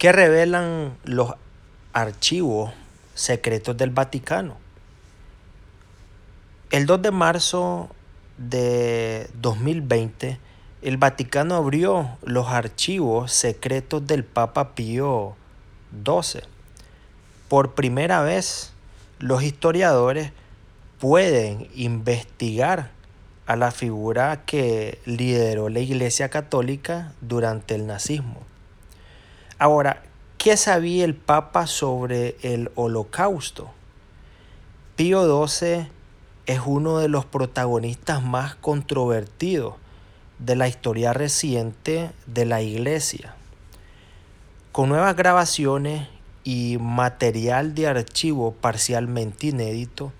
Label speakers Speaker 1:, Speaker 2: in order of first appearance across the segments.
Speaker 1: ¿Qué revelan los archivos secretos del Vaticano? El 2 de marzo de 2020, el Vaticano abrió los archivos secretos del Papa Pío XII. Por primera vez, los historiadores pueden investigar a la figura que lideró la Iglesia Católica durante el nazismo. Ahora, ¿qué sabía el Papa sobre el Holocausto? Pío XII es uno de los protagonistas más controvertidos de la historia reciente de la Iglesia. Con nuevas grabaciones y material de archivo parcialmente inédito,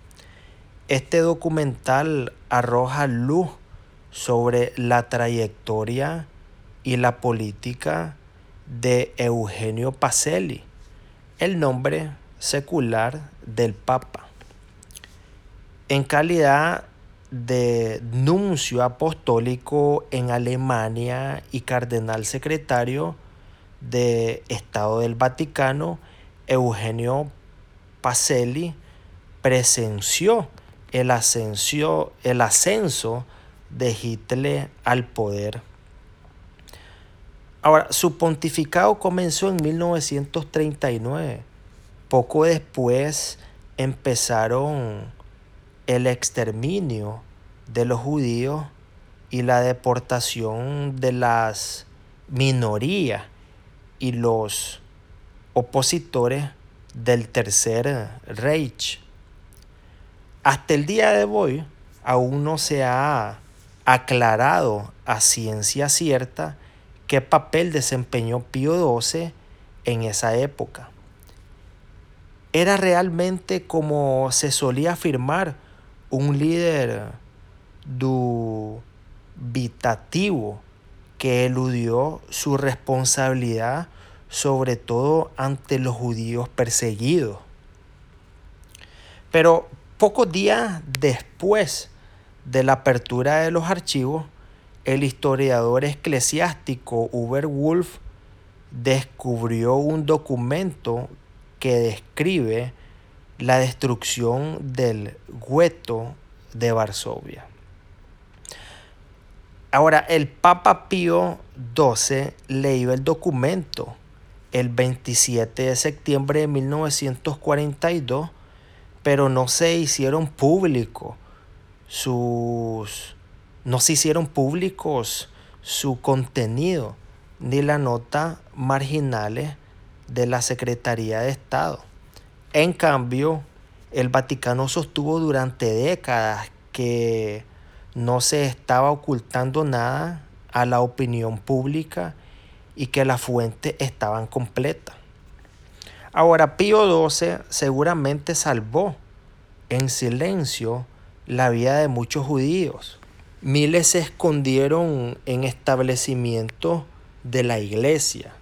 Speaker 1: este documental arroja luz sobre la trayectoria y la política de Eugenio Pacelli, el nombre secular del Papa. En calidad de nuncio apostólico en Alemania y cardenal secretario de Estado del Vaticano, Eugenio Pacelli presenció el, el ascenso de Hitler al poder. Ahora, su pontificado comenzó en 1939. Poco después empezaron el exterminio de los judíos y la deportación de las minorías y los opositores del Tercer Reich. Hasta el día de hoy aún no se ha aclarado a ciencia cierta qué papel desempeñó Pío XII en esa época. Era realmente como se solía afirmar un líder dubitativo que eludió su responsabilidad sobre todo ante los judíos perseguidos. Pero Pocos días después de la apertura de los archivos, el historiador eclesiástico Uber Wolf descubrió un documento que describe la destrucción del gueto de Varsovia. Ahora, el Papa Pío XII leyó el documento el 27 de septiembre de 1942 pero no se hicieron públicos sus no se hicieron públicos su contenido ni la nota marginales de la Secretaría de Estado. En cambio, el Vaticano sostuvo durante décadas que no se estaba ocultando nada a la opinión pública y que las fuentes estaban completas. Ahora, Pío XII seguramente salvó en silencio la vida de muchos judíos. Miles se escondieron en establecimientos de la iglesia.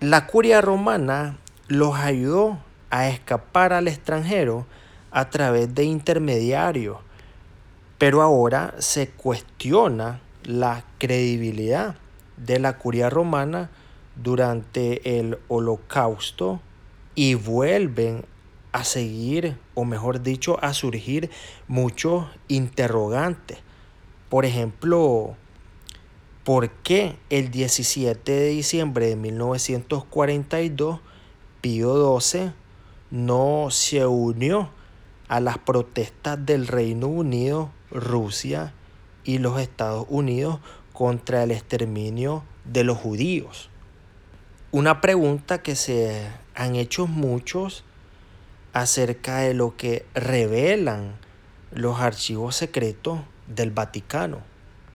Speaker 1: La curia romana los ayudó a escapar al extranjero a través de intermediarios, pero ahora se cuestiona la credibilidad de la curia romana durante el holocausto y vuelven a seguir, o mejor dicho, a surgir muchos interrogantes. Por ejemplo, ¿por qué el 17 de diciembre de 1942 Pío XII no se unió a las protestas del Reino Unido, Rusia y los Estados Unidos contra el exterminio de los judíos? Una pregunta que se han hecho muchos acerca de lo que revelan los archivos secretos del Vaticano.